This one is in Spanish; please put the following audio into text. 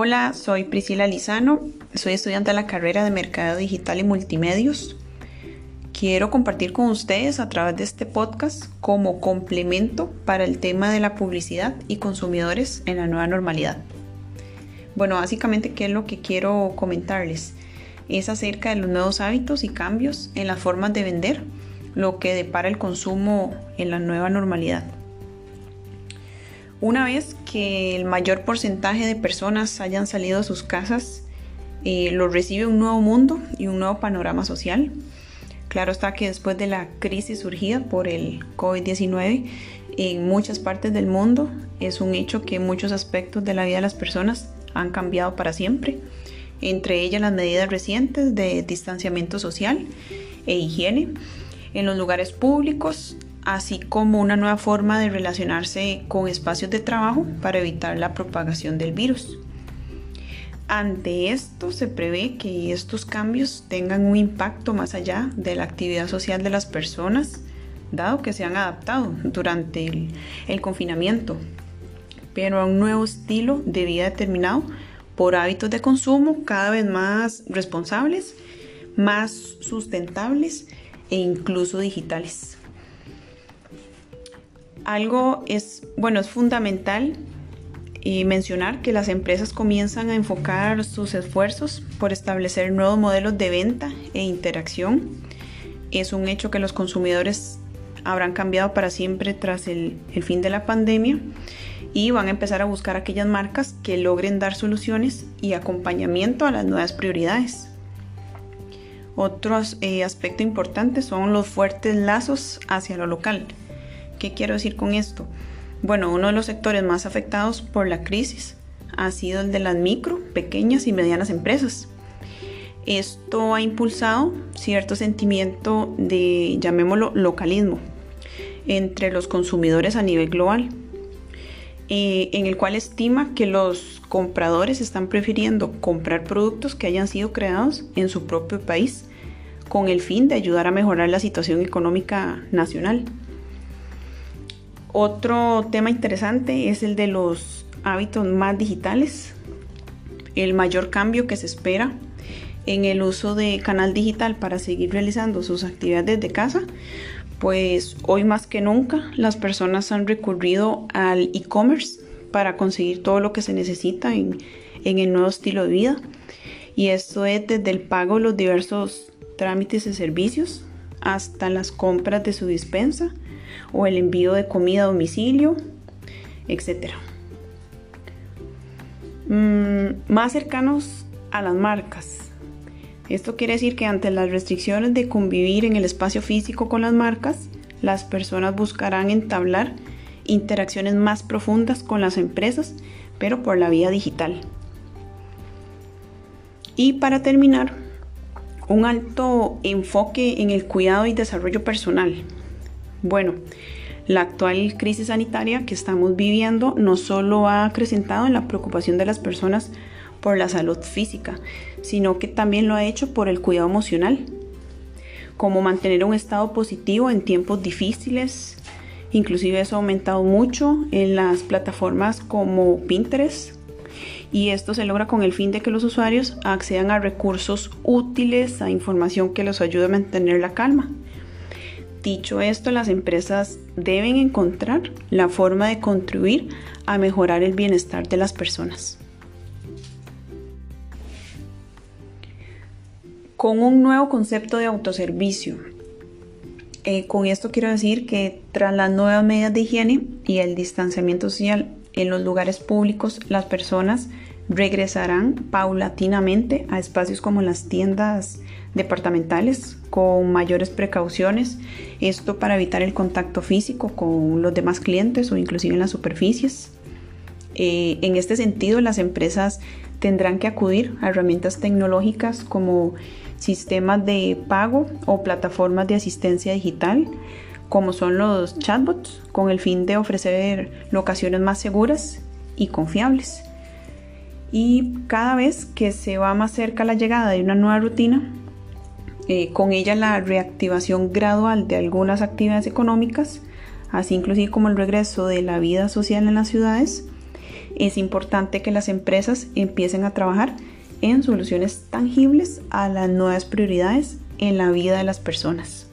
Hola, soy Priscila Lizano, soy estudiante de la carrera de Mercado Digital y Multimedios. Quiero compartir con ustedes a través de este podcast como complemento para el tema de la publicidad y consumidores en la nueva normalidad. Bueno, básicamente, ¿qué es lo que quiero comentarles? Es acerca de los nuevos hábitos y cambios en las formas de vender, lo que depara el consumo en la nueva normalidad. Una vez que el mayor porcentaje de personas hayan salido de sus casas, eh, lo recibe un nuevo mundo y un nuevo panorama social. Claro está que después de la crisis surgida por el COVID-19 en muchas partes del mundo, es un hecho que muchos aspectos de la vida de las personas han cambiado para siempre, entre ellas las medidas recientes de distanciamiento social e higiene en los lugares públicos, así como una nueva forma de relacionarse con espacios de trabajo para evitar la propagación del virus. Ante esto se prevé que estos cambios tengan un impacto más allá de la actividad social de las personas, dado que se han adaptado durante el, confinamiento, pero a un nuevo estilo de vida determinado por hábitos de consumo cada vez más responsables, más sustentables e incluso digitales algo es, bueno, es fundamental y mencionar que las empresas comienzan a enfocar sus esfuerzos por establecer nuevos modelos de venta e interacción. Es un hecho que los consumidores habrán cambiado para siempre tras el, fin de la pandemia y van a empezar a buscar aquellas marcas que logren dar soluciones y acompañamiento a las nuevas prioridades. Otro eh, aspecto importante son los fuertes lazos hacia lo local. ¿Qué quiero decir con esto? Bueno, uno de los sectores más afectados por la crisis ha sido el de las micro, pequeñas y medianas empresas. Esto ha impulsado cierto sentimiento de, llamémoslo, localismo entre los consumidores a nivel global, eh, en el cual estima que los compradores están prefiriendo comprar productos que hayan sido creados en su propio país con el fin de ayudar a mejorar la situación económica nacional. Otro tema interesante es el de los hábitos más digitales, el mayor cambio que se espera en el uso de canal digital para seguir realizando sus actividades desde casa, pues hoy más que nunca las personas han recurrido al e-commerce para conseguir todo lo que se necesita en, el nuevo estilo de vida. Y esto es desde el pago de los diversos trámites y servicios hasta las compras de su dispensa o el envío de comida a domicilio, etc. Mm, más cercanos a las marcas. Esto quiere decir que ante las restricciones de convivir en el espacio físico con las marcas, las personas buscarán entablar interacciones más profundas con las empresas, pero por la vía digital. Y para terminar, un alto enfoque en el cuidado y desarrollo personal. Bueno, la actual crisis sanitaria que estamos viviendo no solo ha acrecentado en la preocupación de las personas por la salud física, sino que también lo ha hecho por el cuidado emocional, como mantener un estado positivo en tiempos difíciles. Inclusive eso ha aumentado mucho en las plataformas como Pinterest, y esto se logra con el fin de que los usuarios accedan a recursos útiles, a información que los ayude a mantener la calma. Dicho esto, las empresas deben encontrar la forma de contribuir a mejorar el bienestar de las personas. Con un nuevo concepto de autoservicio. Eh, con esto quiero decir que tras las nuevas medidas de higiene y el distanciamiento social en los lugares públicos, las personas regresarán paulatinamente a espacios como las tiendas departamentales con mayores precauciones, esto para evitar el contacto físico con los demás clientes o inclusive en las superficies. Eh, en este sentido, las empresas tendrán que acudir a herramientas tecnológicas como sistemas de pago o plataformas de asistencia digital, como son los chatbots, con el fin de ofrecer locaciones más seguras y confiables. Y cada vez que se va más cerca la llegada de una nueva rutina, eh, con ella la reactivación gradual de algunas actividades económicas, así inclusive como el regreso de la vida social en las ciudades, Es importante que las empresas empiecen a trabajar en soluciones tangibles a las nuevas prioridades en la vida de las personas.